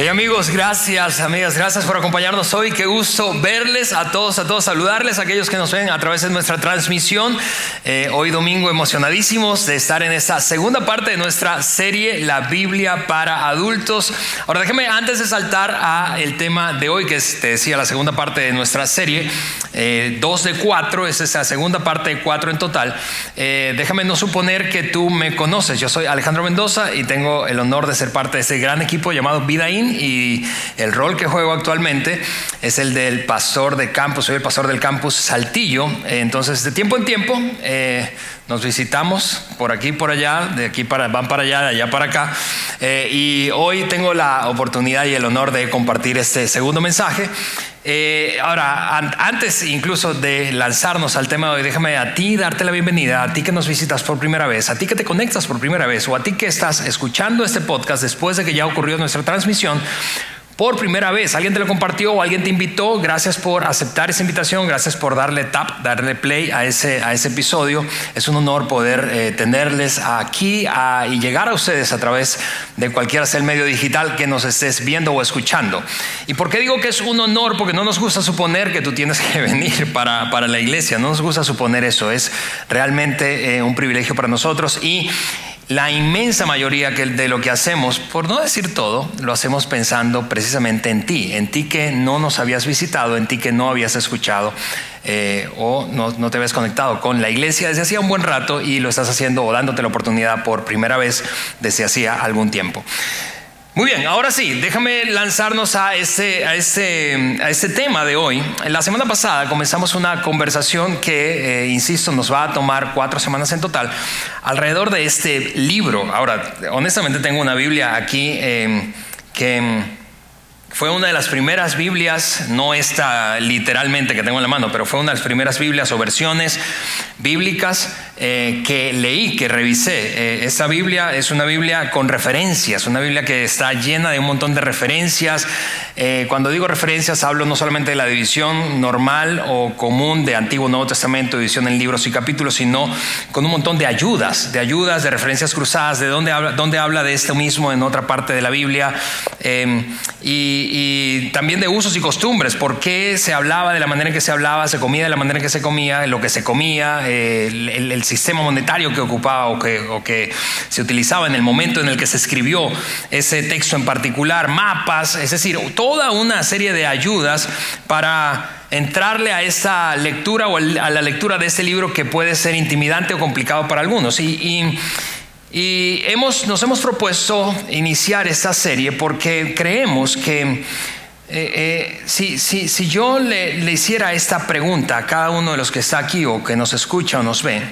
Hey amigos, gracias, amigas, gracias por acompañarnos hoy. Qué gusto verles a todos, a todos, saludarles a aquellos que nos ven a través de nuestra transmisión. Eh, hoy domingo emocionadísimos de estar en esta segunda parte de nuestra serie La Biblia para adultos. Ahora déjeme antes de saltar a el tema de hoy, que es, te decía, la segunda parte de nuestra serie, eh, dos de cuatro, es esa segunda parte de cuatro en total. Eh, déjame no suponer que tú me conoces. Yo soy Alejandro Mendoza y tengo el honor de ser parte de este gran equipo llamado Vida In y el rol que juego actualmente es el del pastor de campus, soy el pastor del campus Saltillo, entonces de tiempo en tiempo eh, nos visitamos por aquí, por allá, de aquí para, van para allá, de allá para acá, eh, y hoy tengo la oportunidad y el honor de compartir este segundo mensaje. Eh, ahora, antes incluso de lanzarnos al tema de hoy, déjame a ti darte la bienvenida, a ti que nos visitas por primera vez, a ti que te conectas por primera vez o a ti que estás escuchando este podcast después de que ya ocurrió nuestra transmisión por primera vez. Alguien te lo compartió o alguien te invitó. Gracias por aceptar esa invitación. Gracias por darle tap, darle play a ese, a ese episodio. Es un honor poder eh, tenerles aquí y llegar a ustedes a través de cualquier sea el medio digital que nos estés viendo o escuchando. ¿Y por qué digo que es un honor? Porque no nos gusta suponer que tú tienes que venir para, para la iglesia. No nos gusta suponer eso. Es realmente eh, un privilegio para nosotros y la inmensa mayoría de lo que hacemos, por no decir todo, lo hacemos pensando precisamente en ti, en ti que no nos habías visitado, en ti que no habías escuchado eh, o no, no, te habías conectado con la iglesia desde hacía un buen rato y lo estás haciendo o dándote la oportunidad por primera vez desde hacía algún tiempo. Muy bien, ahora sí, déjame lanzarnos a este, a, este, a este tema de hoy. La semana pasada comenzamos una conversación que, eh, insisto, nos va a tomar cuatro semanas en total alrededor de este libro. Ahora, honestamente tengo una Biblia aquí eh, que fue una de las primeras Biblias, no esta literalmente que tengo en la mano, pero fue una de las primeras Biblias o versiones bíblicas eh, que leí, que revisé. Eh, esta Biblia es una Biblia con referencias, una Biblia que está llena de un montón de referencias. Eh, cuando digo referencias hablo no solamente de la división normal o común de Antiguo Nuevo Testamento, división en libros y capítulos, sino con un montón de ayudas, de ayudas, de referencias cruzadas, de dónde habla, dónde habla de esto mismo en otra parte de la Biblia, y, también de usos y costumbres, por qué se hablaba de la manera en que se hablaba, se comía de la manera en que se comía, lo que se comía, el, el sistema monetario que ocupaba o que, o que se utilizaba en el momento en el que se escribió ese texto en particular, mapas, es decir, toda una serie de ayudas para entrarle a esta lectura o a la lectura de este libro que puede ser intimidante o complicado para algunos. Y, y, hemos, nos hemos propuesto iniciar esta serie porque creemos que eh, eh, si, si, yo le, le, hiciera esta pregunta a cada uno de los que está aquí o que nos escucha o nos ve,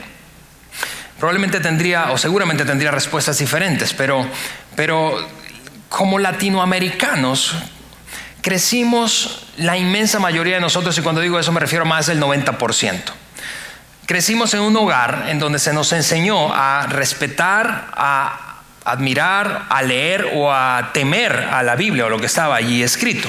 probablemente tendría o seguramente tendría respuestas diferentes, pero, pero como latinoamericanos crecimos la inmensa mayoría de nosotros, y cuando digo eso me refiero a más del 90%. Crecimos en un hogar en donde se nos enseñó a respetar, a admirar, a leer o a temer a la Biblia o lo que estaba allí escrito.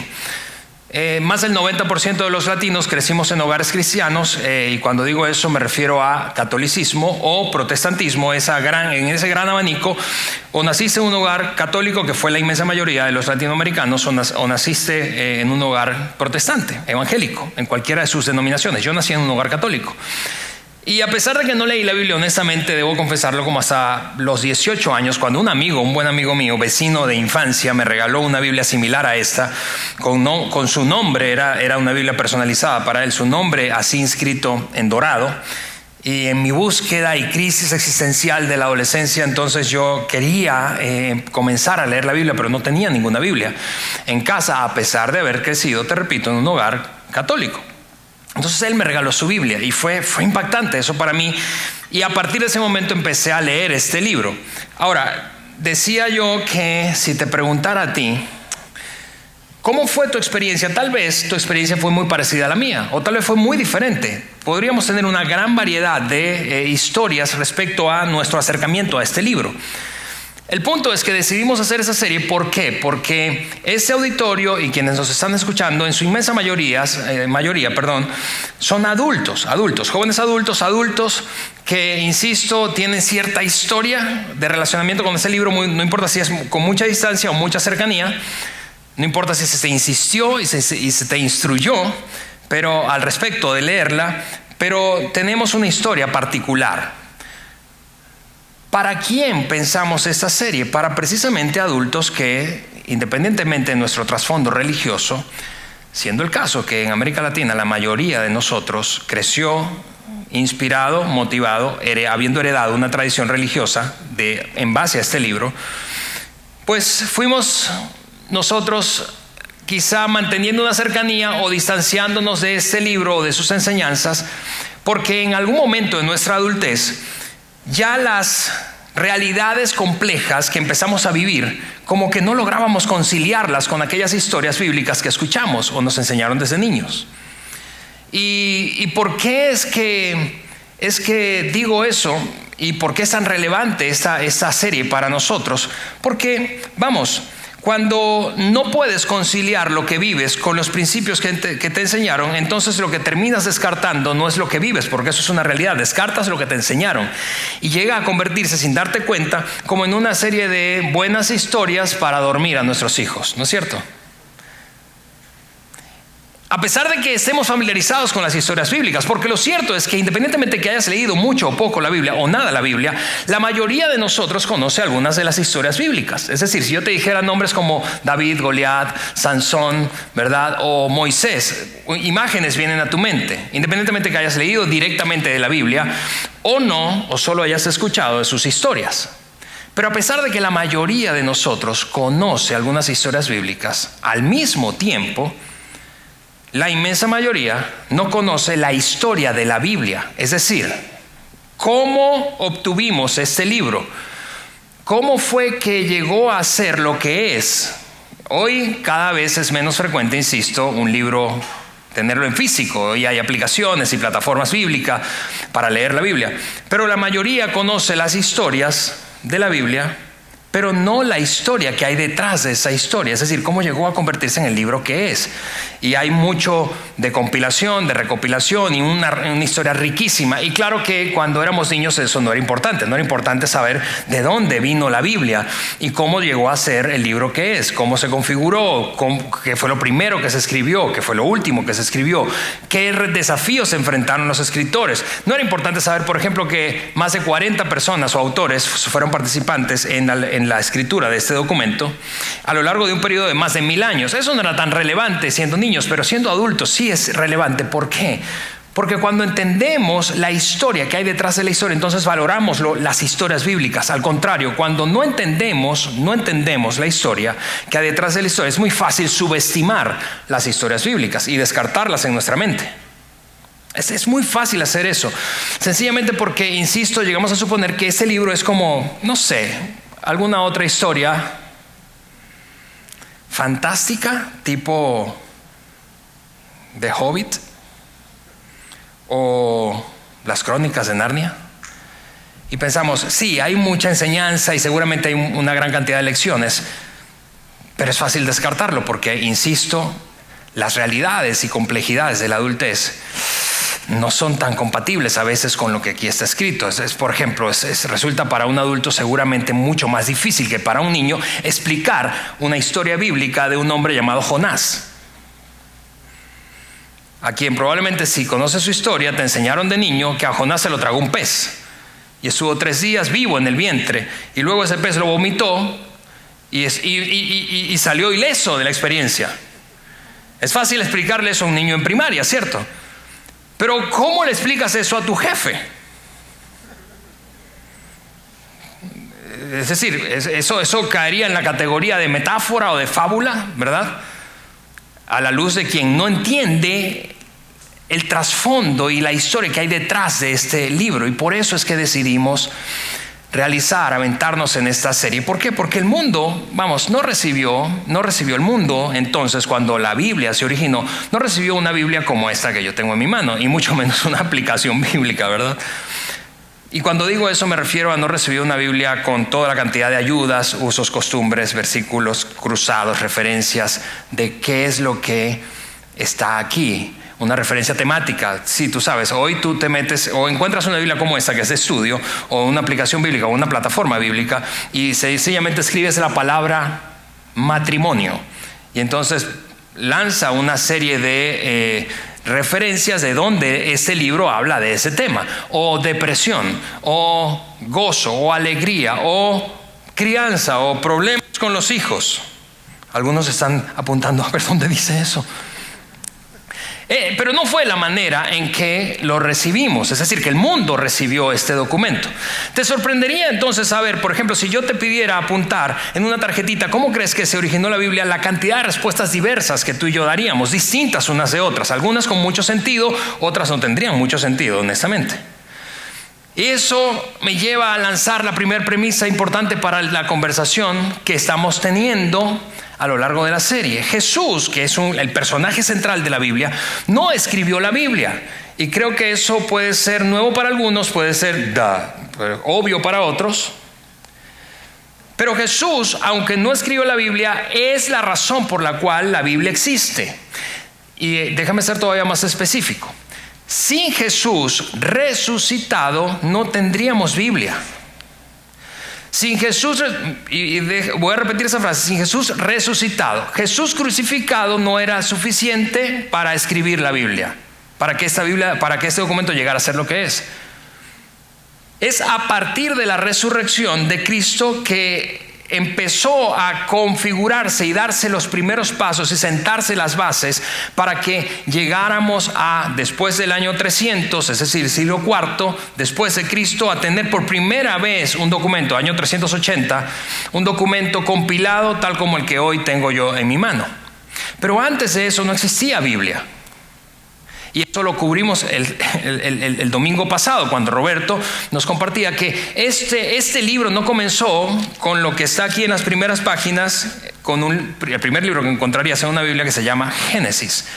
Eh, más del 90% de los latinos crecimos en hogares cristianos eh, y cuando digo eso me refiero a catolicismo o protestantismo, esa gran, en ese gran abanico, o naciste en un hogar católico, que fue la inmensa mayoría de los latinoamericanos, o, naciste eh, en un hogar protestante, evangélico, en cualquiera de sus denominaciones. Yo nací en un hogar católico. Y a pesar de que no leí la Biblia, honestamente debo confesarlo como hasta los 18 años, cuando un amigo, un buen amigo mío, vecino de infancia, me regaló una Biblia similar a esta, con, con su nombre, era, era una Biblia personalizada para él, su nombre así inscrito en dorado. Y en mi búsqueda y crisis existencial de la adolescencia, entonces yo quería eh, comenzar a leer la Biblia, pero no tenía ninguna Biblia en casa, a pesar de haber crecido, te repito, en un hogar católico. Entonces él me regaló su Biblia y fue, fue impactante eso para mí. Y a partir de ese momento empecé a leer este libro. Ahora, decía yo que si te preguntara a ti, ¿Cómo fue tu experiencia? Tal vez tu experiencia fue muy parecida a la mía, o tal vez fue muy diferente. Podríamos tener una gran variedad de eh, historias respecto a nuestro acercamiento a este libro. El punto es que decidimos hacer esa serie, ¿por qué? Porque este auditorio y quienes nos están escuchando, en su inmensa mayoría, eh, mayoría perdón, son adultos, adultos, jóvenes adultos, adultos que, insisto, tienen cierta historia de relacionamiento con ese libro, no importa si es con mucha distancia o mucha cercanía, no importa si se te insistió y se, te instruyó, pero al respecto de leerla, pero tenemos una historia particular. ¿Para quién pensamos esta serie? Para precisamente adultos que, independientemente de nuestro trasfondo religioso, siendo el caso que en América Latina la mayoría de nosotros creció inspirado, motivado, habiendo heredado una tradición religiosa de, en base a este libro, pues fuimos nosotros quizá manteniendo una cercanía o distanciándonos de este libro o de sus enseñanzas, porque en algún momento de nuestra adultez ya las realidades complejas que empezamos a vivir, como que no lográbamos conciliarlas con aquellas historias bíblicas que escuchamos o nos enseñaron desde niños. ¿Y, por qué es que, es que digo eso? ¿Y por qué es tan relevante esta, esta serie para nosotros? Porque, vamos, cuando no puedes conciliar lo que vives con los principios que te, enseñaron, entonces lo que terminas descartando no es lo que vives, porque eso es una realidad, descartas lo que te enseñaron y llega a convertirse sin darte cuenta como en una serie de buenas historias para dormir a nuestros hijos, ¿no es cierto? A pesar de que estemos familiarizados con las historias bíblicas, porque lo cierto es que independientemente de que hayas leído mucho o poco la Biblia o nada la Biblia, la mayoría de nosotros conoce algunas de las historias bíblicas. Es decir, si yo te dijera nombres como David, Goliat, Sansón, ¿verdad? O Moisés, imágenes vienen a tu mente, independientemente de que hayas leído directamente de la Biblia o no, o solo hayas escuchado de sus historias. Pero a pesar de que la mayoría de nosotros conoce algunas historias bíblicas, al mismo tiempo, la inmensa mayoría no conoce la historia de la Biblia, es decir, cómo obtuvimos este libro, cómo fue que llegó a ser lo que es. Hoy cada vez es menos frecuente, insisto, un libro tenerlo en físico y hay aplicaciones y plataformas bíblicas para leer la Biblia, pero la mayoría conoce las historias de la Biblia pero no la historia que hay detrás de esa historia, es decir, cómo llegó a convertirse en el libro que es. Y hay mucho de compilación, de recopilación y una, una, historia riquísima. Y claro que cuando éramos niños eso no era importante, no era importante saber de dónde vino la Biblia y cómo llegó a ser el libro que es, cómo se configuró, qué fue lo primero que se escribió, qué fue lo último que se escribió, qué desafíos se enfrentaron los escritores. No era importante saber, por ejemplo, que más de 40 personas o autores fueron participantes en, en la escritura de este documento a lo largo de un periodo de más de mil años. Eso no era tan relevante siendo niños, pero siendo adultos sí es relevante. ¿Por qué? Porque cuando entendemos la historia que hay detrás de la historia, entonces valoramos las historias bíblicas. Al contrario, cuando no entendemos, no entendemos la historia que hay detrás de la historia, es muy fácil subestimar las historias bíblicas y descartarlas en nuestra mente. Es, es, muy fácil hacer eso. Sencillamente porque, insisto, llegamos a suponer que ese libro es como, no sé, alguna otra historia fantástica, tipo de Hobbit o las crónicas de Narnia. Y pensamos, sí, hay mucha enseñanza y seguramente hay una gran cantidad de lecciones, pero es fácil descartarlo porque, insisto, las realidades y complejidades de la adultez no son tan compatibles a veces con lo que aquí está escrito. Es, por ejemplo, resulta para un adulto seguramente mucho más difícil que para un niño explicar una historia bíblica de un hombre llamado Jonás. A quien probablemente si conoces su historia te enseñaron de niño que a Jonás se lo tragó un pez y estuvo tres días vivo en el vientre y luego ese pez lo vomitó y, y salió ileso de la experiencia. Es fácil explicarle eso a un niño en primaria, ¿cierto? Pero ¿cómo le explicas eso a tu jefe? Es decir, eso, eso caería en la categoría de metáfora o de fábula, ¿verdad? A la luz de quien no entiende el trasfondo y la historia que hay detrás de este libro. Y por eso es que decidimos realizar, aventarnos en esta serie. ¿Por qué? Porque el mundo, vamos, no recibió, no recibió el mundo entonces cuando la Biblia se originó, no recibió una Biblia como esta que yo tengo en mi mano, y mucho menos una aplicación bíblica, ¿verdad? Y cuando digo eso me refiero a no recibir una Biblia con toda la cantidad de ayudas, usos, costumbres, versículos cruzados, referencias de qué es lo que está aquí una referencia temática. Si tú sabes, hoy tú te metes o encuentras una Biblia como esta que es de estudio, o una aplicación bíblica, o una plataforma bíblica, y sencillamente escribes la palabra matrimonio. Y entonces lanza una serie de eh, referencias de donde este libro habla de ese tema, o depresión, o gozo, o alegría, o crianza, o problemas con los hijos. Algunos están apuntando a ver dónde dice eso. Eh, pero no fue la manera en que lo recibimos, es decir, que el mundo recibió este documento. Te sorprendería entonces saber, por ejemplo, si yo te pidiera apuntar en una tarjetita, ¿cómo crees que se originó la Biblia? La cantidad de respuestas diversas que tú y yo daríamos, distintas unas de otras, algunas con mucho sentido, otras no tendrían mucho sentido, honestamente. Y eso me lleva a lanzar la primera premisa importante para la conversación que estamos teniendo a lo largo de la serie. Jesús, que es el personaje central de la Biblia, no escribió la Biblia. Y creo que eso puede ser nuevo para algunos, puede ser obvio para otros. Pero Jesús, aunque no escribió la Biblia, es la razón por la cual la Biblia existe. Y eh, déjame ser todavía más específico. Sin Jesús resucitado no tendríamos Biblia. Sin Jesús, y voy a repetir esa frase, sin Jesús resucitado. Jesús crucificado no era suficiente para escribir la Biblia, para que esta Biblia, para que este documento llegara a ser lo que es. Es a partir de la resurrección de Cristo que empezó a configurarse y darse los primeros pasos y sentarse las bases para que llegáramos a, después del año 300, es decir, siglo IV, después de Cristo, a tener por primera vez un documento, año 380, un documento compilado tal como el que hoy tengo yo en mi mano. Pero antes de eso no existía Biblia. Y esto lo cubrimos el, domingo pasado, cuando Roberto nos compartía que este, este libro no comenzó con lo que está aquí en las primeras páginas, con el primer libro que encontrarías en una Biblia que se llama Génesis.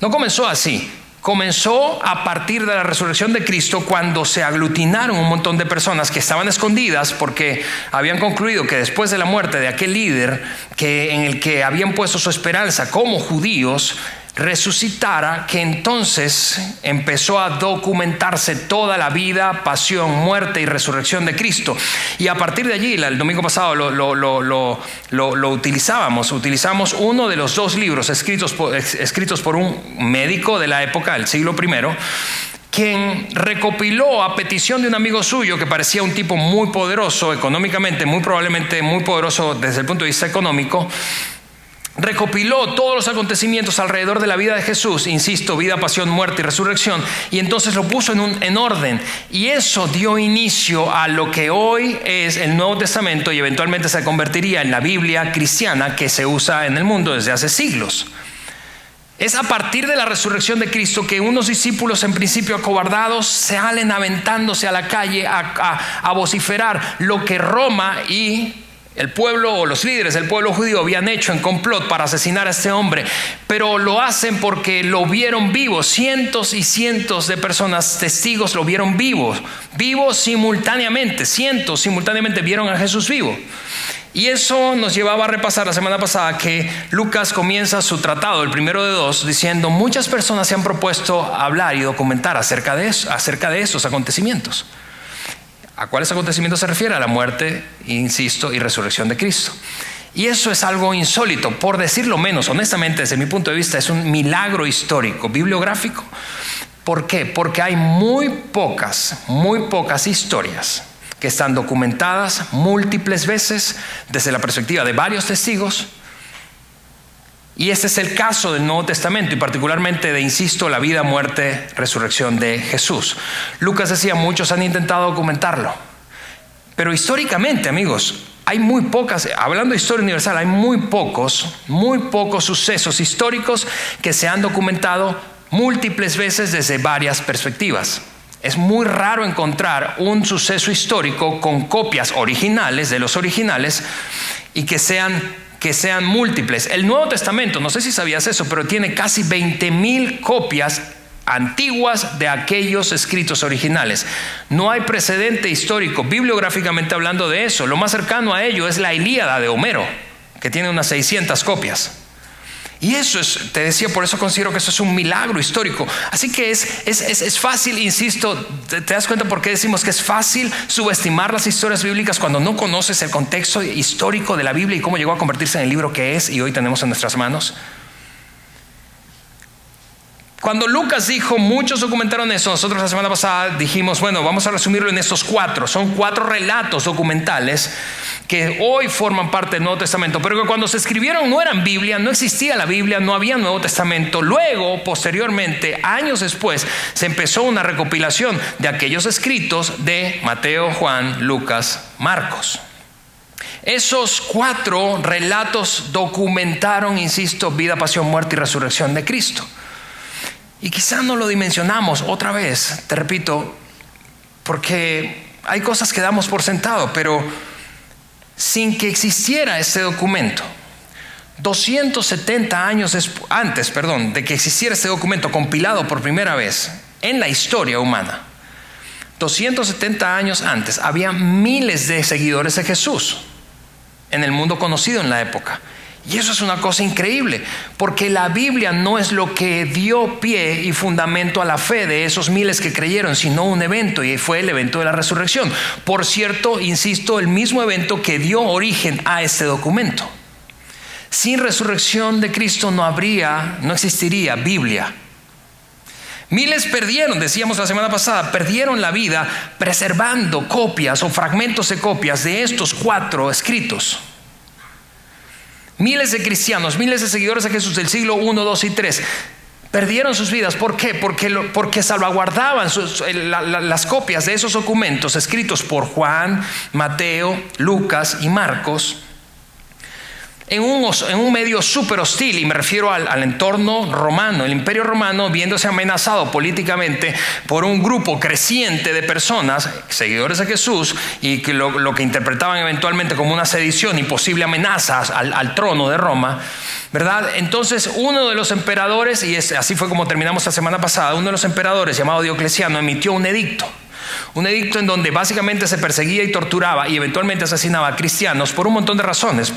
No comenzó así. Comenzó a partir de la resurrección de Cristo cuando se aglutinaron un montón de personas que estaban escondidas porque habían concluido que después de la muerte de aquel líder que, en el que habían puesto su esperanza como judíos, resucitara, que entonces empezó a documentarse toda la vida, pasión, muerte y resurrección de Cristo. Y a partir de allí, el domingo pasado lo, utilizábamos, utilizamos uno de los dos libros escritos por, escritos por un médico de la época, del siglo I, quien recopiló a petición de un amigo suyo que parecía un tipo muy poderoso económicamente, muy probablemente muy poderoso desde el punto de vista económico, recopiló todos los acontecimientos alrededor de la vida de Jesús, insisto, vida, pasión, muerte y resurrección, y entonces lo puso en, en orden. Y eso dio inicio a lo que hoy es el Nuevo Testamento y eventualmente se convertiría en la Biblia cristiana que se usa en el mundo desde hace siglos. Es a partir de la resurrección de Cristo que unos discípulos en principio acobardados salen aventándose a la calle a vociferar lo que Roma y el pueblo o los líderes del pueblo judío habían hecho en complot para asesinar a este hombre, pero lo hacen porque lo vieron vivo. Cientos y cientos de personas, testigos, lo vieron vivo, vivo simultáneamente. Cientos simultáneamente vieron a Jesús vivo. Y eso nos llevaba a repasar la semana pasada que Lucas comienza su tratado, el primero de dos, diciendo, muchas personas se han propuesto hablar y documentar acerca de, eso, acerca de estos acontecimientos. ¿A cuáles acontecimientos se refiere? A la muerte, insisto, y resurrección de Cristo. Y eso es algo insólito, por decirlo menos, honestamente, desde mi punto de vista, es un milagro histórico, bibliográfico. ¿Por qué? Porque hay muy pocas, muy pocas historias que están documentadas múltiples veces desde la perspectiva de varios testigos y este es el caso del Nuevo Testamento y particularmente de, insisto, la vida, muerte, resurrección de Jesús. Lucas decía, muchos han intentado documentarlo. Pero históricamente, amigos, hay muy pocas, hablando de historia universal, hay muy pocos, muy pocos sucesos históricos que se han documentado múltiples veces desde varias perspectivas. Es muy raro encontrar un suceso histórico con copias originales de los originales y que sean, que sean múltiples. El Nuevo Testamento, no sé si sabías eso, pero tiene casi 20 mil copias antiguas de aquellos escritos originales. No hay precedente histórico, bibliográficamente hablando de eso. Lo más cercano a ello es la Ilíada de Homero, que tiene unas 600 copias. Y eso es, te decía, por eso considero que eso es un milagro histórico. Así que es, es, fácil, insisto, te, das cuenta por qué decimos que es fácil subestimar las historias bíblicas cuando no conoces el contexto histórico de la Biblia y cómo llegó a convertirse en el libro que es y hoy tenemos en nuestras manos. Cuando Lucas dijo, muchos documentaron eso, nosotros la semana pasada dijimos, bueno, vamos a resumirlo en estos cuatro. Son cuatro relatos documentales que hoy forman parte del Nuevo Testamento, pero que cuando se escribieron no eran Biblia, no existía la Biblia, no había Nuevo Testamento. Luego, posteriormente, años después, se empezó una recopilación de aquellos escritos de Mateo, Juan, Lucas, Marcos. Esos cuatro relatos documentaron, insisto, vida, pasión, muerte y resurrección de Cristo. Y quizás no lo dimensionamos otra vez, te repito, porque hay cosas que damos por sentado, pero sin que existiera este documento, 270 años antes, perdón, de que existiera este documento compilado por primera vez en la historia humana, 270 años antes, había miles de seguidores de Jesús en el mundo conocido en la época. Y eso es una cosa increíble, porque la Biblia no es lo que dio pie y fundamento a la fe de esos miles que creyeron, sino un evento, y fue el evento de la resurrección. Por cierto, insisto, el mismo evento que dio origen a este documento. Sin resurrección de Cristo no habría, no existiría Biblia. Miles perdieron, decíamos la semana pasada, perdieron la vida preservando copias o fragmentos de copias de estos cuatro escritos. Miles de cristianos, miles de seguidores de Jesús del siglo 1, 2 y 3 perdieron sus vidas. ¿Por qué? Porque, porque salvaguardaban las copias de esos documentos escritos por Juan, Mateo, Lucas y Marcos en un, medio súper hostil, y me refiero al, entorno romano, el imperio romano viéndose amenazado políticamente por un grupo creciente de personas, seguidores de Jesús, y que lo, que interpretaban eventualmente como una sedición y posible amenaza al, al trono de Roma, ¿verdad? Entonces uno de los emperadores, y así fue como terminamos la semana pasada, uno de los emperadores llamado Diocleciano emitió un edicto. Un edicto en donde básicamente se perseguía y torturaba y eventualmente asesinaba a cristianos por un montón de razones,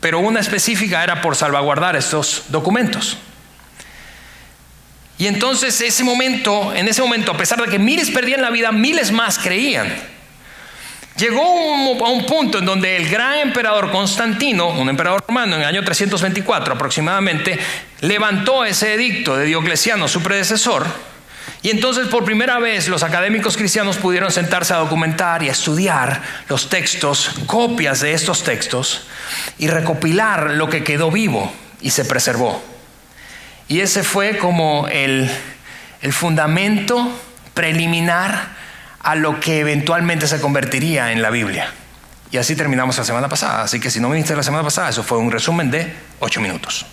pero una específica era por salvaguardar estos documentos. Y entonces ese momento, en ese momento, a pesar de que miles perdían la vida, miles más creían. Llegó a un punto en donde el gran emperador Constantino, un emperador romano en el año 324 aproximadamente, levantó ese edicto de Diocleciano, su predecesor, y entonces por primera vez los académicos cristianos pudieron sentarse a documentar y a estudiar los textos, copias de estos textos, y recopilar lo que quedó vivo y se preservó. Y ese fue como el, fundamento preliminar a lo que eventualmente se convertiría en la Biblia. Y así terminamos la semana pasada. Así que si no viniste la semana pasada, eso fue un resumen de ocho minutos.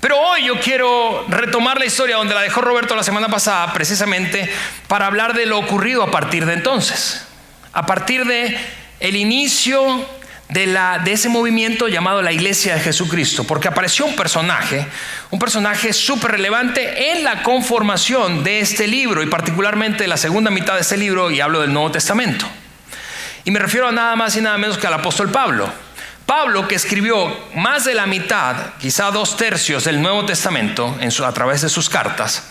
Pero hoy yo quiero retomar la historia donde la dejó Roberto la semana pasada, precisamente para hablar de lo ocurrido a partir de entonces. A partir de el inicio de, la, de ese movimiento llamado la Iglesia de Jesucristo, porque apareció un personaje, un personaje súper relevante en la conformación de este libro y particularmente la segunda mitad de este libro, y hablo del Nuevo Testamento. Y me refiero a nada más y nada menos que al apóstol Pablo. Pablo, que escribió más de la mitad, quizá dos tercios del Nuevo Testamento en a través de sus cartas,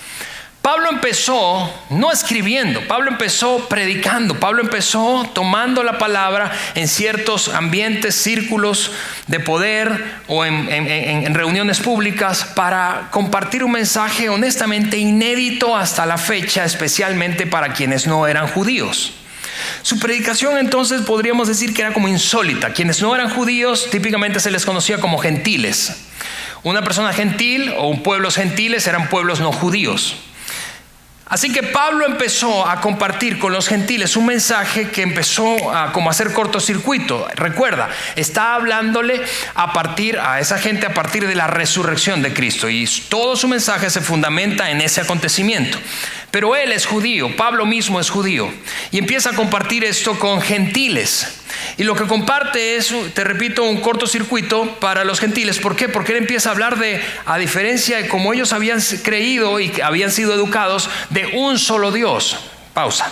Pablo empezó no escribiendo, Pablo empezó predicando, Pablo empezó tomando la palabra en ciertos ambientes, círculos de poder o en, reuniones públicas para compartir un mensaje honestamente inédito hasta la fecha, especialmente para quienes no eran judíos. Su predicación entonces podríamos decir que era como insólita. Quienes no eran judíos típicamente se les conocía como gentiles. Una persona gentil o un pueblos gentiles eran pueblos no judíos. Así que Pablo empezó a compartir con los gentiles un mensaje que empezó a como hacer cortocircuito. Recuerda, está hablándole a partir a esa gente a partir de la resurrección de Cristo y todo su mensaje se fundamenta en ese acontecimiento. Pero él es judío, Pablo mismo es judío y empieza a compartir esto con gentiles. Y lo que comparte es, te repito, un cortocircuito para los gentiles. ¿Por qué? Porque él empieza a hablar de, a diferencia de cómo ellos habían creído y habían sido educados, de un solo Dios. Pausa.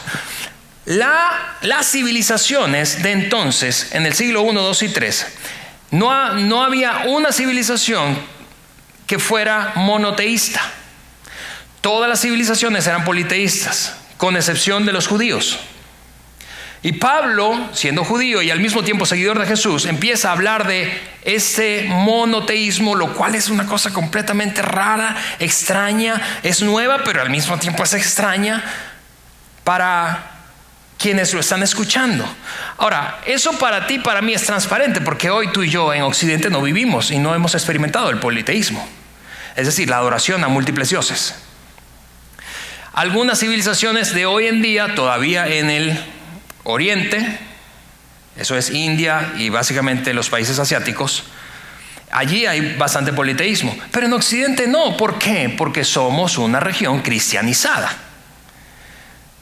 las civilizaciones de entonces, en el siglo I, II y III, no, no había una civilización que fuera monoteísta. Todas las civilizaciones eran politeístas, con excepción de los judíos. Y Pablo, siendo judío y al mismo tiempo seguidor de Jesús, empieza a hablar de ese monoteísmo, lo cual es una cosa completamente rara, extraña, es nueva, pero al mismo tiempo es extraña para quienes lo están escuchando. Ahora, eso para ti, para mí es transparente, porque hoy tú y yo en Occidente no vivimos y no hemos experimentado el politeísmo, es decir, la adoración a múltiples dioses. Algunas civilizaciones de hoy en día, todavía en el Oriente, eso es India y básicamente los países asiáticos, allí hay bastante politeísmo, pero en Occidente no. ¿Por qué? Porque somos una región cristianizada.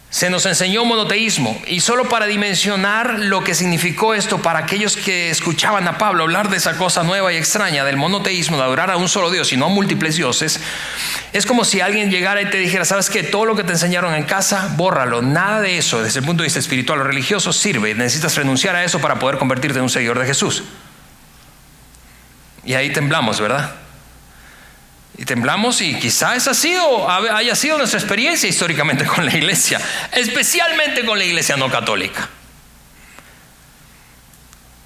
Se nos enseñó monoteísmo y solo para dimensionar lo que significó esto para aquellos que escuchaban a Pablo hablar de esa cosa nueva y extraña del monoteísmo, de adorar a un solo Dios y no a múltiples dioses, es como si alguien llegara y te dijera, sabes que todo lo que te enseñaron en casa, bórralo, nada de eso desde el punto de vista espiritual o religioso sirve, necesitas renunciar a eso para poder convertirte en un seguidor de Jesús. Y ahí temblamos, ¿verdad? Y temblamos y quizá esa sido, haya sido nuestra experiencia históricamente con la iglesia, especialmente con la iglesia no católica.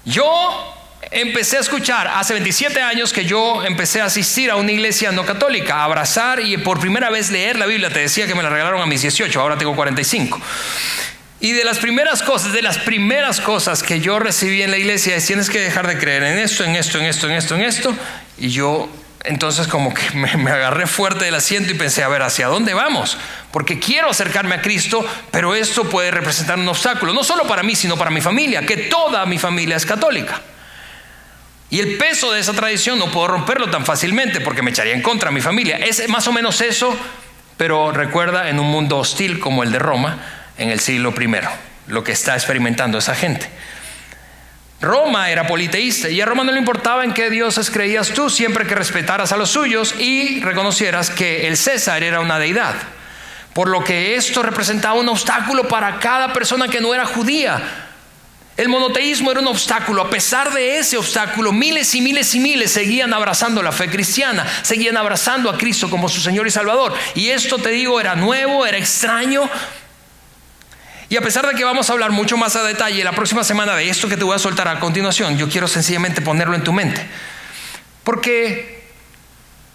Yo empecé a escuchar hace 27 años que yo empecé a asistir a una iglesia no católica, a abrazar y por primera vez leer la Biblia. Te decía que me la regalaron a mis 18, ahora tengo 45. Y de las primeras cosas, de las primeras cosas que yo recibí en la iglesia es tienes que dejar de creer en esto, en esto, en esto, en esto, en esto. Y yo entonces como que me, agarré fuerte del asiento y pensé, a ver, ¿hacia dónde vamos? Porque quiero acercarme a Cristo, pero esto puede representar un obstáculo, no solo para mí, sino para mi familia, que toda mi familia es católica. Y el peso de esa tradición no puedo romperlo tan fácilmente porque me echaría en contra a mi familia. Es más o menos eso, pero recuerda en un mundo hostil como el de Roma en el siglo I, lo que está experimentando esa gente. Roma era politeísta y a Roma no le importaba en qué dioses creías tú, siempre que respetaras a los suyos y reconocieras que el César era una deidad. Por lo que esto representaba un obstáculo para cada persona que no era judía. El monoteísmo era un obstáculo. A pesar de ese obstáculo, miles y miles y miles seguían abrazando la fe cristiana, seguían abrazando a Cristo como su Señor y Salvador. Y esto te digo, era nuevo, era extraño, y a pesar de que vamos a hablar mucho más a detalle la próxima semana de esto que te voy a soltar a continuación, yo quiero sencillamente ponerlo en tu mente. Porque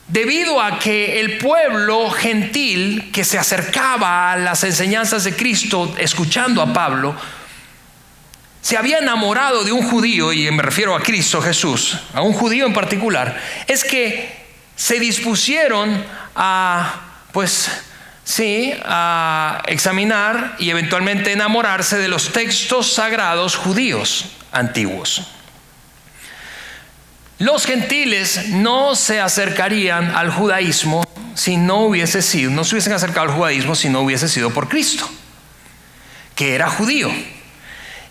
debido a que el pueblo gentil que se acercaba a las enseñanzas de Cristo escuchando a Pablo, se había enamorado de un judío, y me refiero a Cristo Jesús, a un judío en particular, es que se dispusieron a, pues, sí, a examinar y eventualmente enamorarse de los textos sagrados judíos antiguos. Los gentiles no se acercarían al judaísmo si no hubiese sido, no se hubiesen acercado al judaísmo si no hubiese sido por Cristo, que era judío.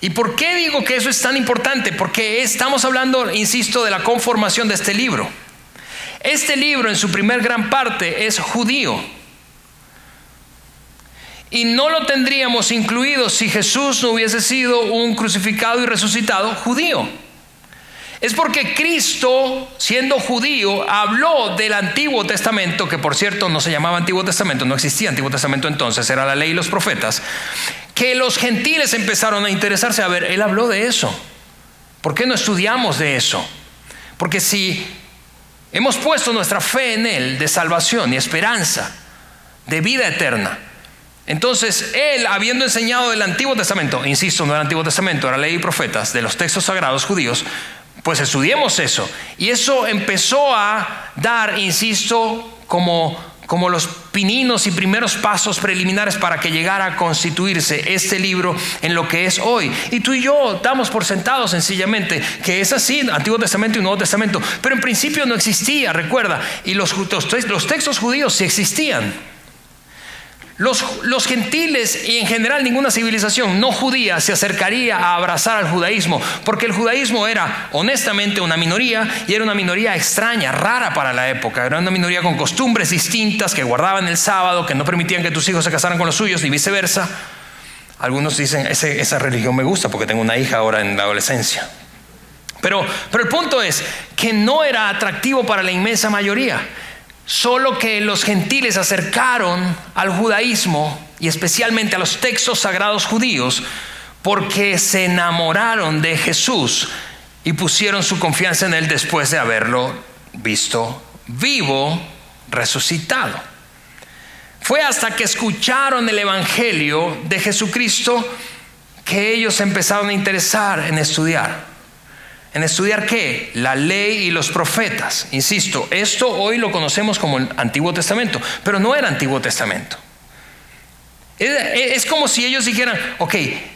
¿Y por qué digo que eso es tan importante? Porque estamos hablando, insisto, de la conformación de este libro. Este libro en su primer gran parte es judío y no lo tendríamos incluido si Jesús no hubiese sido un crucificado y resucitado judío. Es porque Cristo, siendo judío, habló del Antiguo Testamento, que por cierto no se llamaba Antiguo Testamento, no existía Antiguo Testamento entonces, era la ley y los profetas, que los gentiles empezaron a interesarse. A ver, él habló de eso. ¿Por qué no estudiamos de eso? Porque si hemos puesto nuestra fe en Él de salvación y esperanza, de vida eterna, entonces, él, habiendo enseñado del Antiguo Testamento, insisto, no del Antiguo Testamento, era ley y profetas, de los textos sagrados judíos, pues estudiemos eso. Y eso empezó a dar, insisto, como, como los pininos y primeros pasos preliminares para que llegara a constituirse este libro en lo que es hoy. Y tú y yo damos por sentado sencillamente que es así, Antiguo Testamento y Nuevo Testamento, pero en principio no existía, recuerda, y los, los textos judíos sí existían. Los, gentiles y en general ninguna civilización no judía se acercaría a abrazar al judaísmo, porque el judaísmo era honestamente una minoría y era una minoría extraña, rara para la época. Era una minoría con costumbres distintas que guardaban el sábado, que no permitían que tus hijos se casaran con los suyos, ni viceversa. Algunos dicen, esa religión me gusta porque tengo una hija ahora en la adolescencia. Pero, pero el punto es que no era atractivo para la inmensa mayoría. Solo que los gentiles acercaron al judaísmo y especialmente a los textos sagrados judíos porque se enamoraron de Jesús y pusieron su confianza en Él después de haberlo visto vivo, resucitado. Fue hasta que escucharon el Evangelio de Jesucristo que ellos empezaron a interesar en estudiar. ¿En estudiar qué? La ley y los profetas. Insisto, esto hoy lo conocemos como el Antiguo Testamento, pero no era Antiguo Testamento. Es como si ellos dijeran, ok,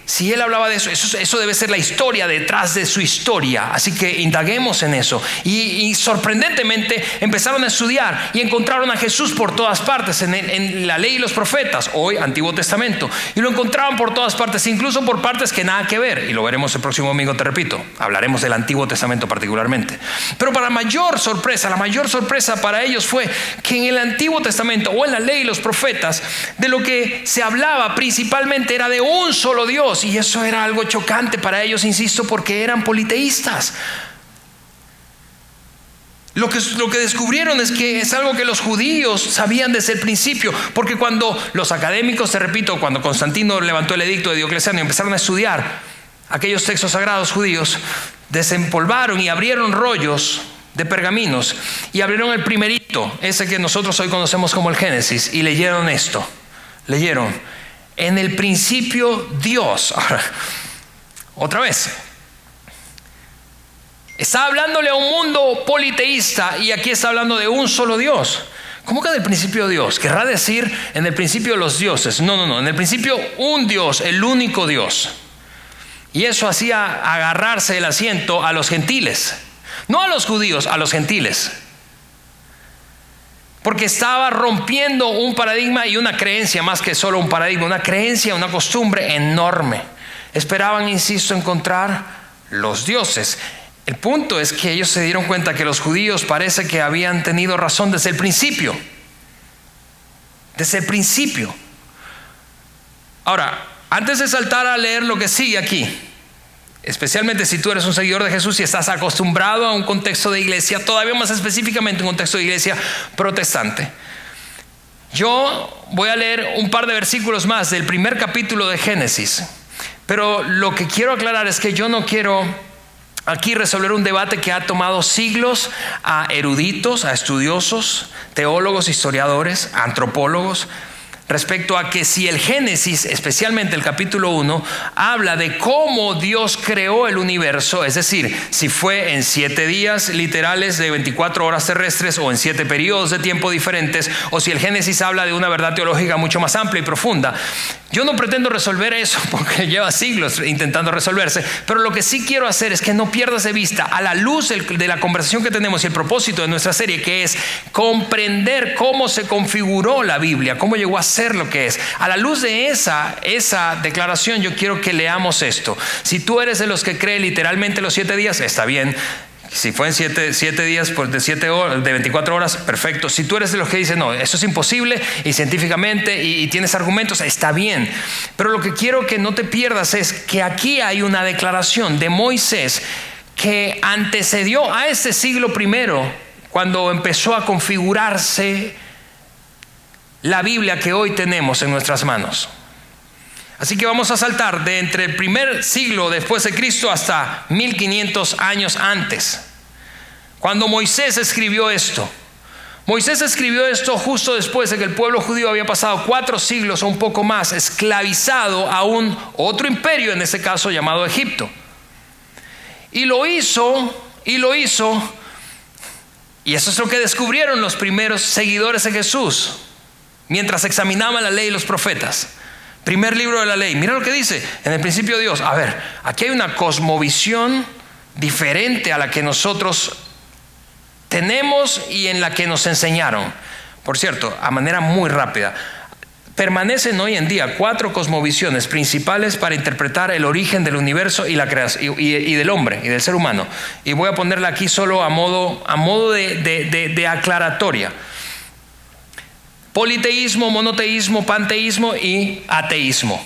si él hablaba de eso, eso, debe ser la historia detrás de su historia. Así que indaguemos en eso. Y, sorprendentemente empezaron a estudiar y encontraron a Jesús por todas partes, en, la ley y los profetas, hoy Antiguo Testamento. Y lo encontraban por todas partes, incluso por partes que nada que ver. Y lo veremos el próximo domingo, te repito. Hablaremos del Antiguo Testamento particularmente. Pero para mayor sorpresa, la mayor sorpresa para ellos fue que en el Antiguo Testamento o en la ley y los profetas, de lo que se hablaba principalmente era de un solo Dios y eso era algo chocante para ellos, insisto, porque eran politeístas. Lo que, lo que, descubrieron es que es algo que los judíos sabían desde el principio, porque cuando los académicos, te repito, cuando Constantino levantó el edicto de Diocleciano y empezaron a estudiar aquellos textos sagrados judíos, desempolvaron y abrieron rollos de pergaminos y abrieron el primerito, ese que nosotros hoy conocemos como el Génesis, y leyeron esto. Leyeron, en el principio Dios. otra vez. Está hablándole a un mundo politeísta y aquí está hablando de un solo Dios. ¿Cómo que el principio Dios? Querrá decir en el principio los dioses. No, no, no. En el principio un Dios, el único Dios. Y eso hacía agarrarse el asiento a los gentiles. No a los judíos, a los gentiles porque estaba rompiendo un paradigma y una creencia, más que solo un paradigma, una creencia, una costumbre enorme. Esperaban, insisto, encontrar los dioses. El punto es que ellos se dieron cuenta que los judíos parece que habían tenido razón desde el principio. Desde el principio. Ahora, antes de saltar a leer lo que sigue aquí, especialmente si tú eres un seguidor de Jesús y estás acostumbrado a un contexto de iglesia, todavía más específicamente un contexto de iglesia protestante. Yo voy a leer un par de versículos más del primer capítulo de Génesis, pero lo que quiero aclarar es que yo no quiero aquí resolver un debate que ha tomado siglos a eruditos, a estudiosos, teólogos, historiadores, antropólogos, respecto a que si el Génesis, especialmente el capítulo 1, habla de cómo Dios creó el universo, es decir, si fue en siete días literales de 24 horas terrestres o en siete periodos de tiempo diferentes, o si el Génesis habla de una verdad teológica mucho más amplia y profunda. Yo no pretendo resolver eso porque lleva siglos intentando resolverse, pero lo que sí quiero hacer es que no pierdas de vista a la luz de la conversación que tenemos y el propósito de nuestra serie, que es comprender cómo se configuró la Biblia, cómo llegó a ser lo que es. A la luz de esa, esa declaración yo quiero que leamos esto. Si tú eres de los que cree literalmente los siete días, está bien. Si fue en siete, días pues de, siete horas, de 24 horas, perfecto. Si tú eres de los que dicen, no, eso es imposible y científicamente y, tienes argumentos, está bien. Pero lo que quiero que no te pierdas es que aquí hay una declaración de Moisés que antecedió a este siglo primero, cuando empezó a configurarse la Biblia que hoy tenemos en nuestras manos. Así que vamos a saltar de entre el primer siglo después de Cristo hasta 1500 años antes, cuando Moisés escribió esto. Moisés escribió esto justo después de que el pueblo judío había pasado cuatro siglos o un poco más esclavizado a un otro imperio, en este caso llamado Egipto. Y lo hizo, y lo hizo, y eso es lo que descubrieron los primeros seguidores de Jesús mientras examinaban la ley y los profetas. Primer libro de la ley. Mira lo que dice. En el principio Dios. A ver, aquí hay una cosmovisión diferente a la que nosotros tenemos y en la que nos enseñaron. Por cierto, a manera muy rápida. Permanecen hoy en día cuatro cosmovisiones principales para interpretar el origen del universo y, la creación, y, del hombre y del ser humano. Y voy a ponerla aquí solo a modo, a modo de aclaratoria. Politeísmo, monoteísmo, panteísmo y ateísmo.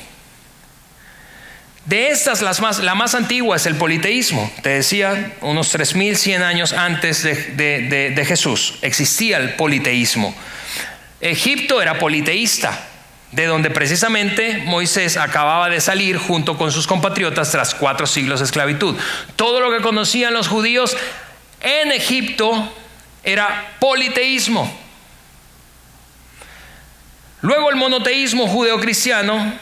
De estas, las más, la más antigua es el politeísmo. Te decía, unos 3100 años antes de, de Jesús existía el politeísmo. Egipto era politeísta de donde precisamente Moisés acababa de salir junto con sus compatriotas tras cuatro siglos de esclavitud. Todo lo que conocían los judíos en Egipto era politeísmo. Luego el monoteísmo judeocristiano,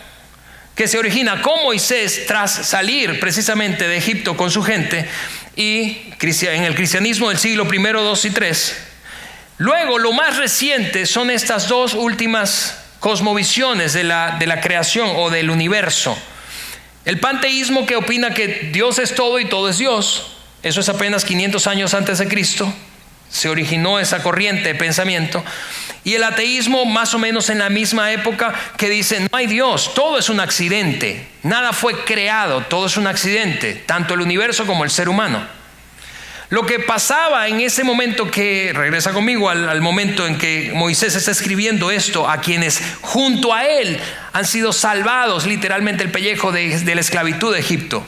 que se origina con Moisés tras salir precisamente de Egipto con su gente, y en el cristianismo del siglo I, II y III. Luego, lo más reciente son estas dos últimas cosmovisiones de la, de la creación o del universo. El panteísmo que opina que Dios es todo y todo es Dios, eso es apenas 500 años antes de Cristo, se originó esa corriente de pensamiento. Y el ateísmo más o menos en la misma época que dice, no hay Dios, todo es un accidente, nada fue creado, todo es un accidente, tanto el universo como el ser humano. Lo que pasaba en ese momento que, regresa conmigo al, momento en que Moisés está escribiendo esto, a quienes junto a él han sido salvados literalmente el pellejo de, la esclavitud de Egipto.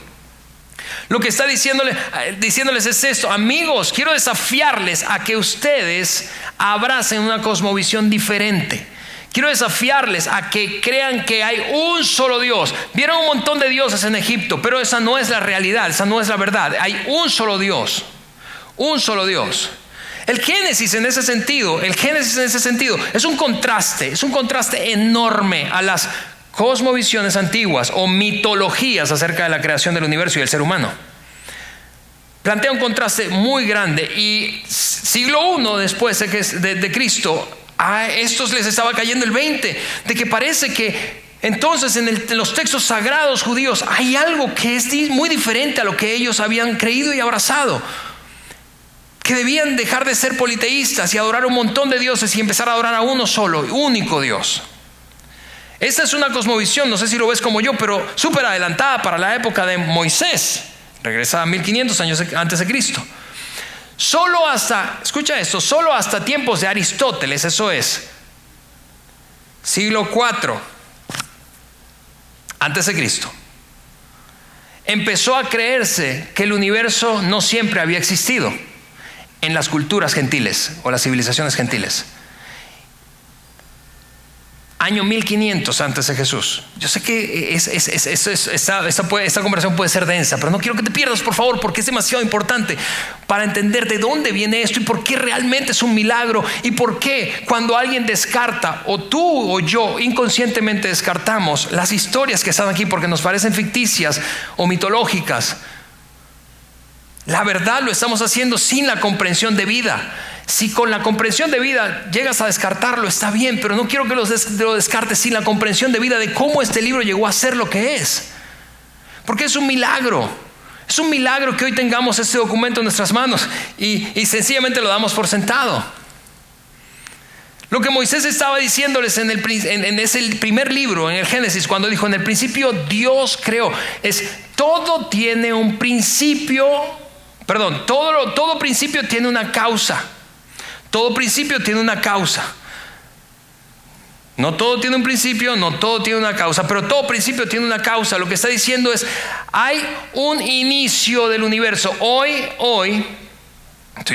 Lo que está diciéndole, diciéndoles es esto, amigos, quiero desafiarles a que ustedes abracen una cosmovisión diferente. Quiero desafiarles a que crean que hay un solo Dios. Vieron un montón de dioses en Egipto, pero esa no es la realidad, esa no es la verdad. Hay un solo Dios un solo Dios. El Génesis en ese sentido, el Génesis en ese sentido es un contraste, es un contraste enorme a las cosmovisiones antiguas o mitologías acerca de la creación del universo y del ser humano. Plantea un contraste muy grande y siglo I después de, Cristo, a estos les estaba cayendo el 20, de que parece que entonces en, los textos sagrados judíos hay algo que es muy diferente a lo que ellos habían creído y abrazado que debían dejar de ser politeístas y adorar un montón de dioses y empezar a adorar a uno solo, único Dios. Esta es una cosmovisión, no sé si lo ves como yo, pero súper adelantada para la época de Moisés. Regresa a 1500 años antes de Cristo. Solo hasta, escucha esto, solo hasta tiempos de Aristóteles, eso es, siglo IV antes de Cristo, empezó a creerse que el universo no siempre había existido en las culturas gentiles o las civilizaciones gentiles. Año 1500 antes de Jesús. Yo sé que esta, conversación puede ser densa, pero no quiero que te pierdas, por favor, porque es demasiado importante para entender de dónde viene esto y por qué realmente es un milagro y por qué cuando alguien descarta, o tú o yo inconscientemente descartamos las historias que están aquí porque nos parecen ficticias o mitológicas, la verdad lo estamos haciendo sin la comprensión de vida. Si con la comprensión de vida llegas a descartarlo, está bien, pero no quiero que lo, descartes sin la comprensión de vida de cómo este libro llegó a ser lo que es. Porque es un milagro. Es un milagro que hoy tengamos este documento en nuestras manos y, sencillamente lo damos por sentado. Lo que Moisés estaba diciéndoles en, en ese primer libro, en el Génesis, cuando dijo, en el principio Dios creó, es todo tiene un principio Perdón, todo, principio tiene una causa. Todo principio tiene una causa. No todo tiene un principio, no todo tiene una causa, pero todo principio tiene una causa. Lo que está diciendo es, hay un inicio del universo. Hoy, hoy,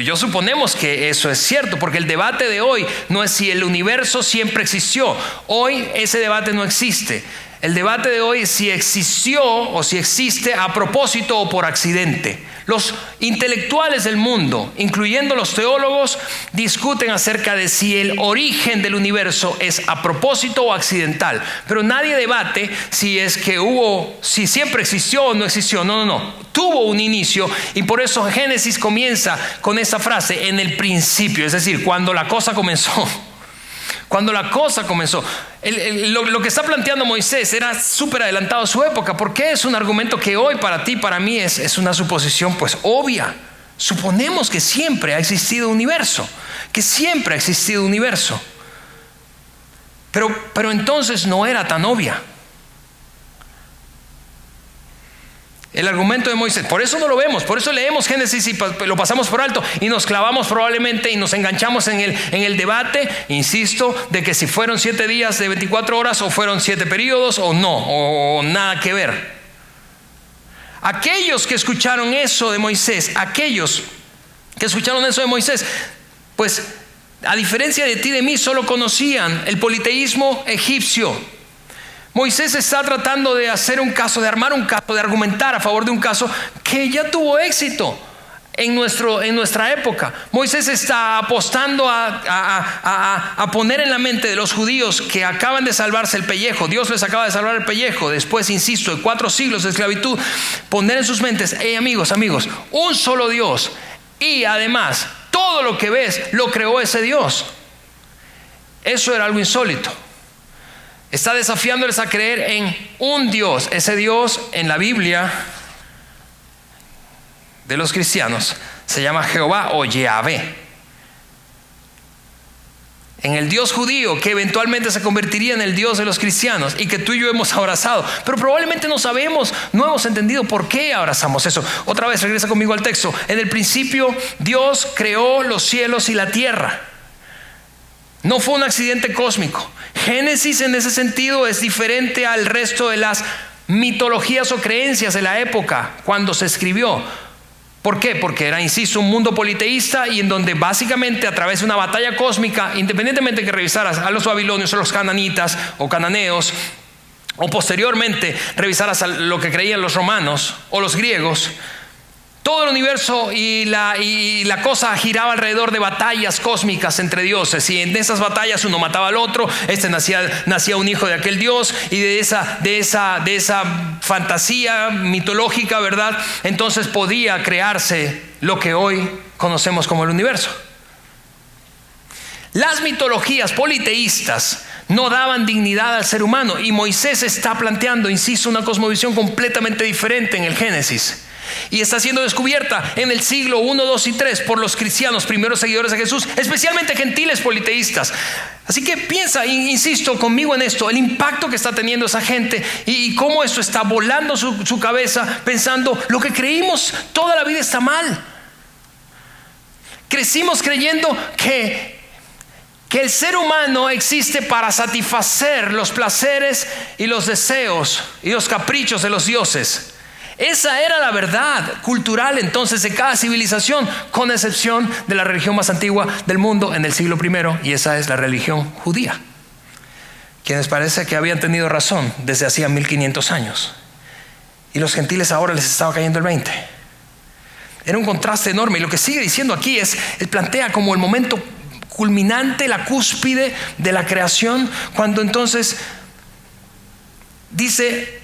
yo suponemos que eso es cierto, porque el debate de hoy no es si el universo siempre existió. Hoy ese debate no existe. El debate de hoy si existió o si existe a propósito o por accidente. Los intelectuales del mundo, incluyendo los teólogos, discuten acerca de si el origen del universo es a propósito o accidental, pero nadie debate si es que hubo, si siempre existió o no existió. No, no, no. Tuvo un inicio y por eso Génesis comienza con esa frase en el principio, es decir, cuando la cosa comenzó. Cuando la cosa comenzó, lo, que está planteando Moisés era súper adelantado a su época. ¿Por qué es un argumento que hoy para ti, para mí es, es una suposición pues obvia? Suponemos que siempre ha existido universo, que siempre ha existido universo. Pero, pero entonces no era tan obvia. El argumento de Moisés. Por eso no lo vemos, por eso leemos Génesis y lo pasamos por alto y nos clavamos probablemente y nos enganchamos en el, en el debate, insisto, de que si fueron siete días de 24 horas o fueron siete periodos o no, o nada que ver. Aquellos que escucharon eso de Moisés, aquellos que escucharon eso de Moisés, pues a diferencia de ti y de mí, solo conocían el politeísmo egipcio Moisés está tratando de hacer un caso, de armar un caso, de argumentar a favor de un caso que ya tuvo éxito. En, nuestro, en nuestra época. Moisés está apostando a, a, poner en la mente de los judíos que acaban de salvarse el pellejo, Dios les acaba de salvar el pellejo, después, insisto, de cuatro siglos de esclavitud, poner en sus mentes, hey amigos, amigos, un solo Dios y además todo lo que ves lo creó ese Dios. Eso era algo insólito. Está desafiándoles a creer en un Dios. Ese Dios en la Biblia de los cristianos se llama Jehová o Yahvé. En el Dios judío que eventualmente se convertiría en el Dios de los cristianos y que tú y yo hemos abrazado. Pero probablemente no sabemos, no hemos entendido por qué abrazamos eso. Otra vez, regresa conmigo al texto. En el principio Dios creó los cielos y la tierra. No fue un accidente cósmico. Génesis en ese sentido es diferente al resto de las mitologías o creencias de la época cuando se escribió. ¿Por qué? Porque era, insisto, un mundo politeísta y en donde básicamente a través de una batalla cósmica, independientemente de que revisaras a los babilonios o los cananitas o cananeos, o posteriormente revisaras a lo que creían los romanos o los griegos, todo el universo y la, cosa giraba alrededor de batallas cósmicas entre dioses. Y en esas batallas uno mataba al otro, este nacía, nacía un hijo de aquel dios y de esa, de, esa, de esa fantasía mitológica, ¿verdad? Entonces podía crearse lo que hoy conocemos como el universo. Las mitologías politeístas no daban dignidad al ser humano y Moisés está planteando, insisto, una cosmovisión completamente diferente en el Génesis. Y está siendo descubierta en el siglo 1, 2 y 3 por los cristianos, primeros seguidores de Jesús, especialmente gentiles politeístas. Así que piensa, insisto conmigo en esto, el impacto que está teniendo esa gente y, cómo esto está volando su, su cabeza pensando, lo que creímos toda la vida está mal. Crecimos creyendo que que el ser humano existe para satisfacer los placeres y los deseos y los caprichos de los dioses. Esa era la verdad cultural entonces de cada civilización, con excepción de la religión más antigua del mundo en el siglo I, y esa es la religión judía, quienes parece que habían tenido razón desde hacía 1500 años. Y los gentiles ahora les estaba cayendo el 20. Era un contraste enorme. Y lo que sigue diciendo aquí es, él plantea como el momento culminante, la cúspide de la creación, cuando entonces dice,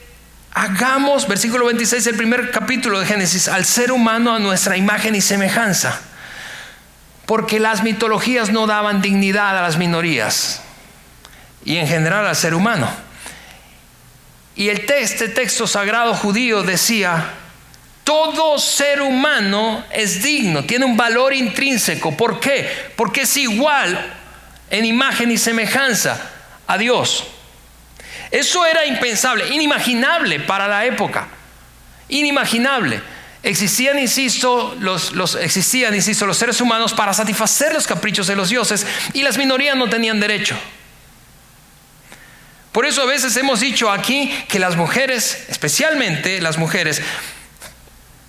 Hagamos, versículo 26, el primer capítulo de Génesis, al ser humano a nuestra imagen y semejanza. Porque las mitologías no daban dignidad a las minorías y en general al ser humano. Y el este texto sagrado judío decía, todo ser humano es digno, tiene un valor intrínseco. ¿Por qué? Porque es igual en imagen y semejanza a Dios. Eso era impensable, inimaginable para la época. Inimaginable. Existían, insisto, los, existían, insisto, los seres humanos para satisfacer los caprichos de los dioses y las minorías no tenían derecho. Por eso a veces hemos dicho aquí que las mujeres, especialmente las mujeres,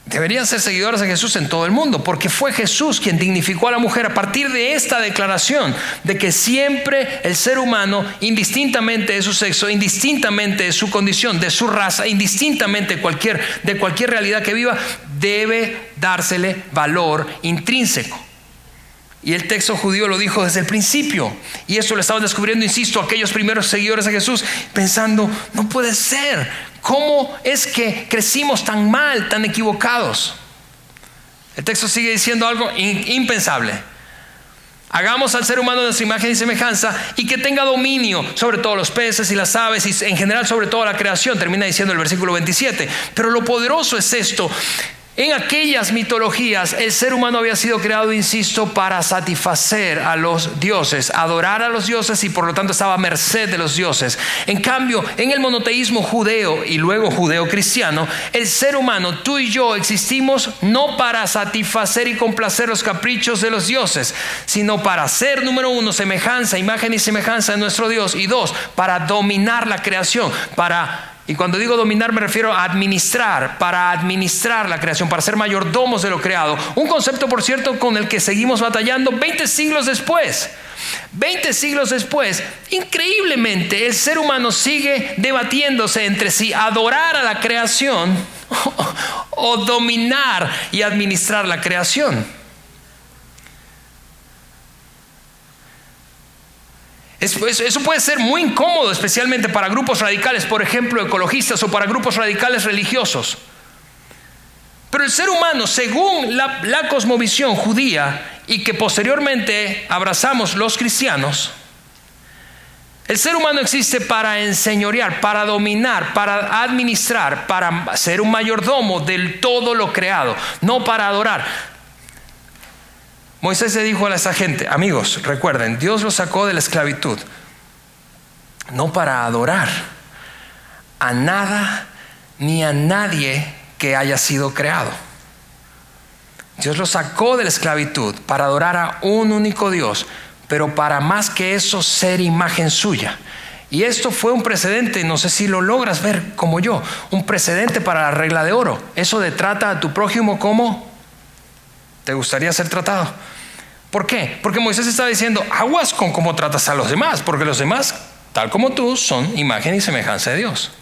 deberían ser seguidoras de Jesús en todo el mundo, porque fue Jesús quien dignificó a la mujer a partir de esta declaración de que siempre el ser humano, indistintamente de su sexo, indistintamente de su condición, de su raza, indistintamente cualquier, de cualquier realidad que viva, debe dársele valor intrínseco. Y el texto judío lo dijo desde el principio. Y eso lo estaban descubriendo, insisto, aquellos primeros seguidores de Jesús, pensando, no puede ser. ¿Cómo es que crecimos tan mal, tan equivocados? El texto sigue diciendo algo impensable. Hagamos al ser humano nuestra imagen y semejanza y que tenga dominio sobre todos los peces y las aves y en general sobre toda la creación, termina diciendo el versículo 27. Pero lo poderoso es esto, en aquellas mitologías el ser humano había sido creado, insisto, para satisfacer a los dioses, adorar a los dioses y por lo tanto estaba a merced de los dioses. En cambio, en el monoteísmo judeo y luego judeo-cristiano, el ser humano, tú y yo, existimos no para satisfacer y complacer los caprichos de los dioses, sino para ser, número uno, semejanza, imagen y semejanza de nuestro Dios y dos, para dominar la creación, para y cuando digo dominar me refiero a administrar, para administrar la creación, para ser mayordomos de lo creado. Un concepto, por cierto, con el que seguimos batallando 20 siglos después. 20 siglos después, increíblemente, el ser humano sigue debatiéndose entre si adorar a la creación o, dominar y administrar la creación. Eso puede ser muy incómodo, especialmente para grupos radicales, por ejemplo, ecologistas o para grupos radicales religiosos. Pero el ser humano, según la, cosmovisión judía y que posteriormente abrazamos los cristianos, el ser humano existe para enseñorear, para dominar, para administrar, para ser un mayordomo del todo lo creado, no para adorar. Moisés le dijo a esa gente, amigos, recuerden, Dios los sacó de la esclavitud, no para adorar a nada ni a nadie que haya sido creado. Dios los sacó de la esclavitud para adorar a un único Dios, pero para más que eso ser imagen suya. Y esto fue un precedente, no sé si lo logras ver como yo, un precedente para la regla de oro. Eso de trata a tu prójimo como te gustaría ser tratado. ¿Por qué? Porque Moisés está diciendo, aguas con cómo tratas a los demás, porque los demás, tal como tú, son imagen y semejanza de Dios.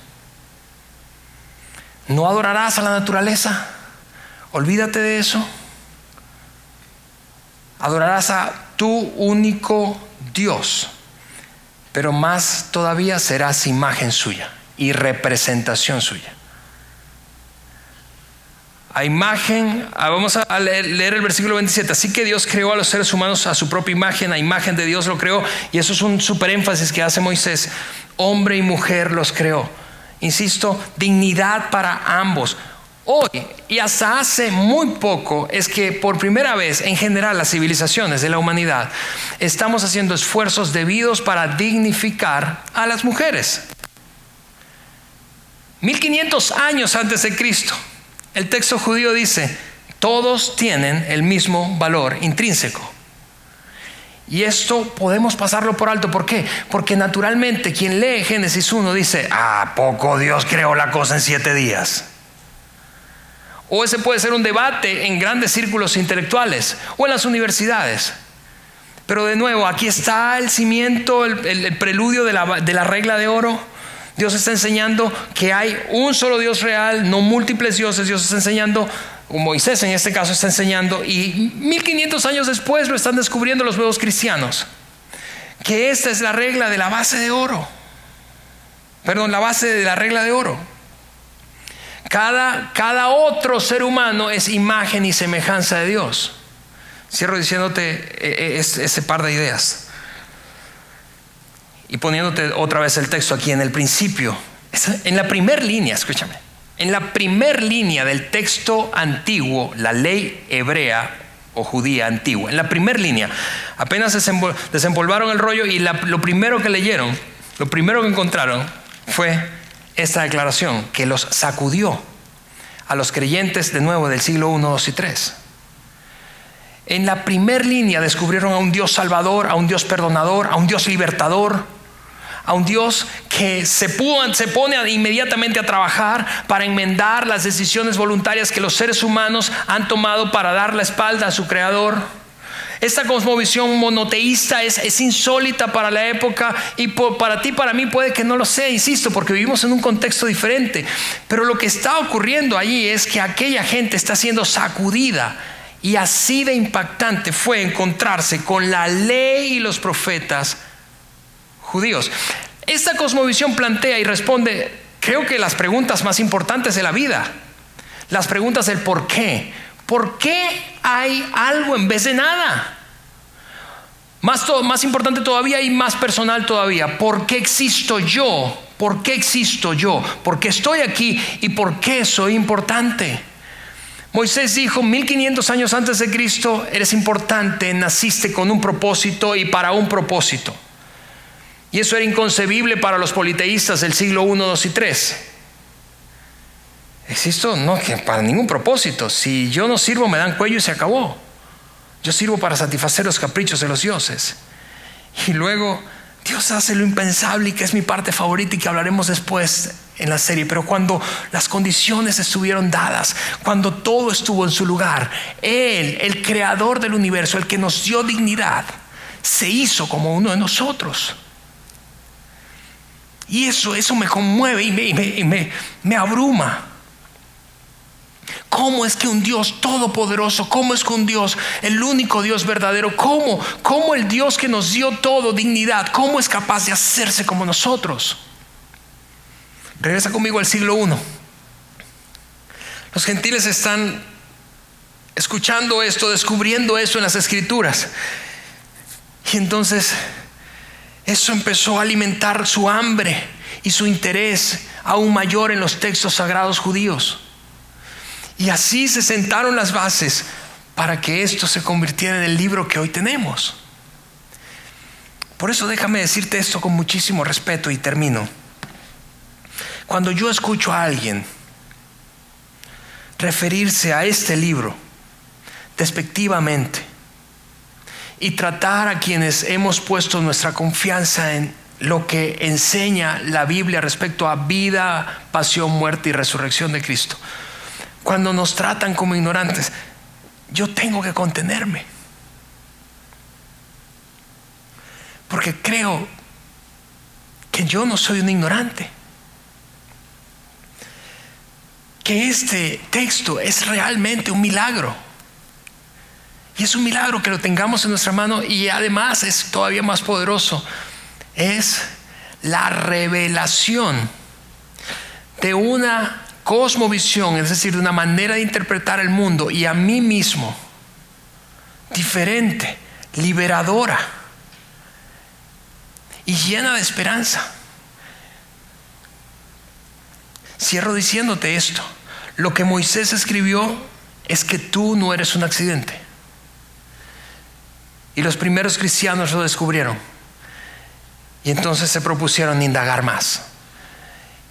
No adorarás a la naturaleza. Olvídate de eso. Adorarás a tu único Dios. Pero más todavía serás imagen suya y representación suya a imagen, ah, vamos a leer, el versículo 27, así que Dios creó a los seres humanos a su propia imagen, a imagen de Dios lo creó, y eso es un super énfasis que hace Moisés, hombre y mujer los creó. Insisto, dignidad para ambos. Hoy y hasta hace muy poco es que por primera vez en general las civilizaciones de la humanidad estamos haciendo esfuerzos debidos para dignificar a las mujeres. 1500 años antes de Cristo el texto judío dice, todos tienen el mismo valor intrínseco. Y esto podemos pasarlo por alto. ¿Por qué? Porque naturalmente quien lee Génesis 1 dice, ¿a poco Dios creó la cosa en siete días? O ese puede ser un debate en grandes círculos intelectuales o en las universidades. Pero de nuevo, aquí está el cimiento, el, preludio de la regla de oro Dios está enseñando que hay un solo Dios real, no múltiples dioses. Dios está enseñando, Moisés en este caso está enseñando, y 1500 años después lo están descubriendo los nuevos cristianos, que esta es la regla de la base de oro. Perdón, la base de la regla de oro. Cada, cada otro ser humano es imagen y semejanza de Dios. Cierro diciéndote eh, eh, ese par de ideas. Y poniéndote otra vez el texto aquí en el principio, en la primera línea, escúchame, en la primera línea del texto antiguo, la ley hebrea o judía antigua, en la primera línea, apenas desempolvaron el rollo y lo primero que leyeron, lo primero que encontraron fue esta declaración que los sacudió a los creyentes de nuevo del siglo 1, 2 y 3. En la primera línea descubrieron a un Dios salvador, a un Dios perdonador, a un Dios libertador, a un Dios que se, pone inmediatamente a trabajar para enmendar las decisiones voluntarias que los seres humanos han tomado para dar la espalda a su creador. Esta cosmovisión monoteísta es insólita para la época y para ti, para mí puede que no lo sea, insisto, porque vivimos en un contexto diferente. Pero lo que está ocurriendo allí es que aquella gente está siendo sacudida y así de impactante fue encontrarse con la ley y los profetas judíos. Esta cosmovisión plantea y responde, creo que las preguntas más importantes de la vida, las preguntas del por qué. ¿Por qué hay algo en vez de nada? Más, más importante todavía y más personal todavía, ¿por qué existo yo? ¿Por qué existo yo? ¿Por qué estoy aquí y por qué soy importante? Moisés dijo, 1500 años antes de Cristo, eres importante, naciste con un propósito y para un propósito. Y eso era inconcebible para los politeístas del siglo I, II y III. Existo, no, para ningún propósito. Si yo no sirvo, me dan cuello y se acabó. Yo sirvo para satisfacer los caprichos de los dioses. Y luego Dios hace lo impensable y que es mi parte favorita y que hablaremos después en la serie. Pero cuando las condiciones estuvieron dadas, cuando todo estuvo en su lugar, Él, el creador del universo, el que nos dio dignidad, se hizo como uno de nosotros. Y eso, eso me conmueve y me, me, abruma. ¿Cómo es que un Dios todopoderoso, cómo es que un Dios, el único Dios verdadero, cómo, cómo el Dios que nos dio todo, dignidad, cómo es capaz de hacerse como nosotros? Regresa conmigo al siglo I. Los gentiles están escuchando esto, descubriendo esto en las escrituras. Y entonces eso empezó a alimentar su hambre y su interés aún mayor en los textos sagrados judíos. Y así se sentaron las bases para que esto se convirtiera en el libro que hoy tenemos. Por eso déjame decirte esto con muchísimo respeto y termino. Cuando yo escucho a alguien referirse a este libro despectivamente, y tratar a quienes hemos puesto nuestra confianza en lo que enseña la Biblia respecto a vida, pasión, muerte y resurrección de Cristo. Cuando nos tratan como ignorantes, yo tengo que contenerme. Porque creo que yo no soy un ignorante. Que este texto es realmente un milagro. Y es un milagro que lo tengamos en nuestra mano y además es todavía más poderoso. Es la revelación de una cosmovisión, es decir, de una manera de interpretar el mundo y a mí mismo, diferente, liberadora y llena de esperanza. Cierro diciéndote esto. Lo que Moisés escribió es que tú no eres un accidente. Y los primeros cristianos lo descubrieron. Y entonces se propusieron indagar más.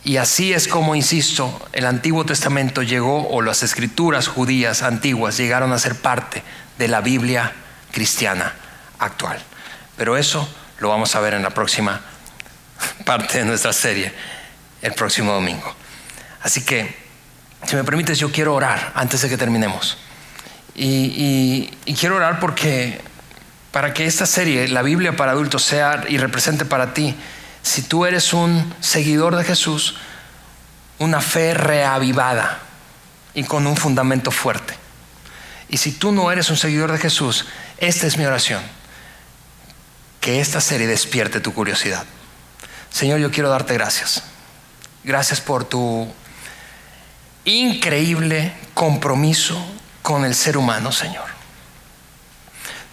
Y así es como, insisto, el Antiguo Testamento llegó, o las escrituras judías antiguas llegaron a ser parte de la Biblia cristiana actual. Pero eso lo vamos a ver en la próxima parte de nuestra serie, el próximo domingo. Así que, si me permites, yo quiero orar antes de que terminemos. Y, quiero orar porque para que esta serie, la Biblia para adultos, sea y represente para ti, si tú eres un seguidor de Jesús, una fe reavivada y con un fundamento fuerte. Y si tú no eres un seguidor de Jesús, esta es mi oración, que esta serie despierte tu curiosidad. Señor, yo quiero darte gracias. Gracias por tu increíble compromiso con el ser humano, Señor.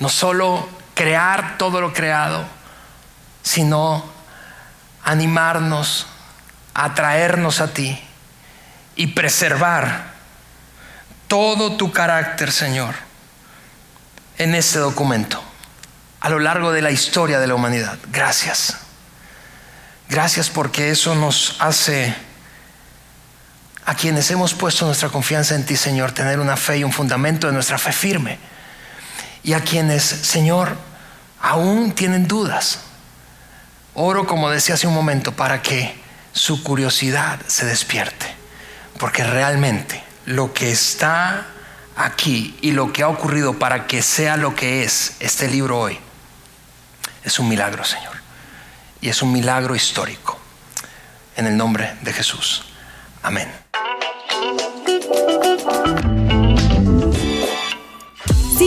No solo crear todo lo creado, sino animarnos, atraernos a ti y preservar todo tu carácter, Señor, en este documento, a lo largo de la historia de la humanidad. Gracias. Gracias porque eso nos hace a quienes hemos puesto nuestra confianza en ti, Señor, tener una fe y un fundamento de nuestra fe firme y a quienes, Señor, aún tienen dudas. Oro, como decía hace un momento, para que su curiosidad se despierte, porque realmente lo que está aquí y lo que ha ocurrido para que sea lo que es este libro hoy, es un milagro, Señor. Y es un milagro histórico. En el nombre de Jesús. Amén.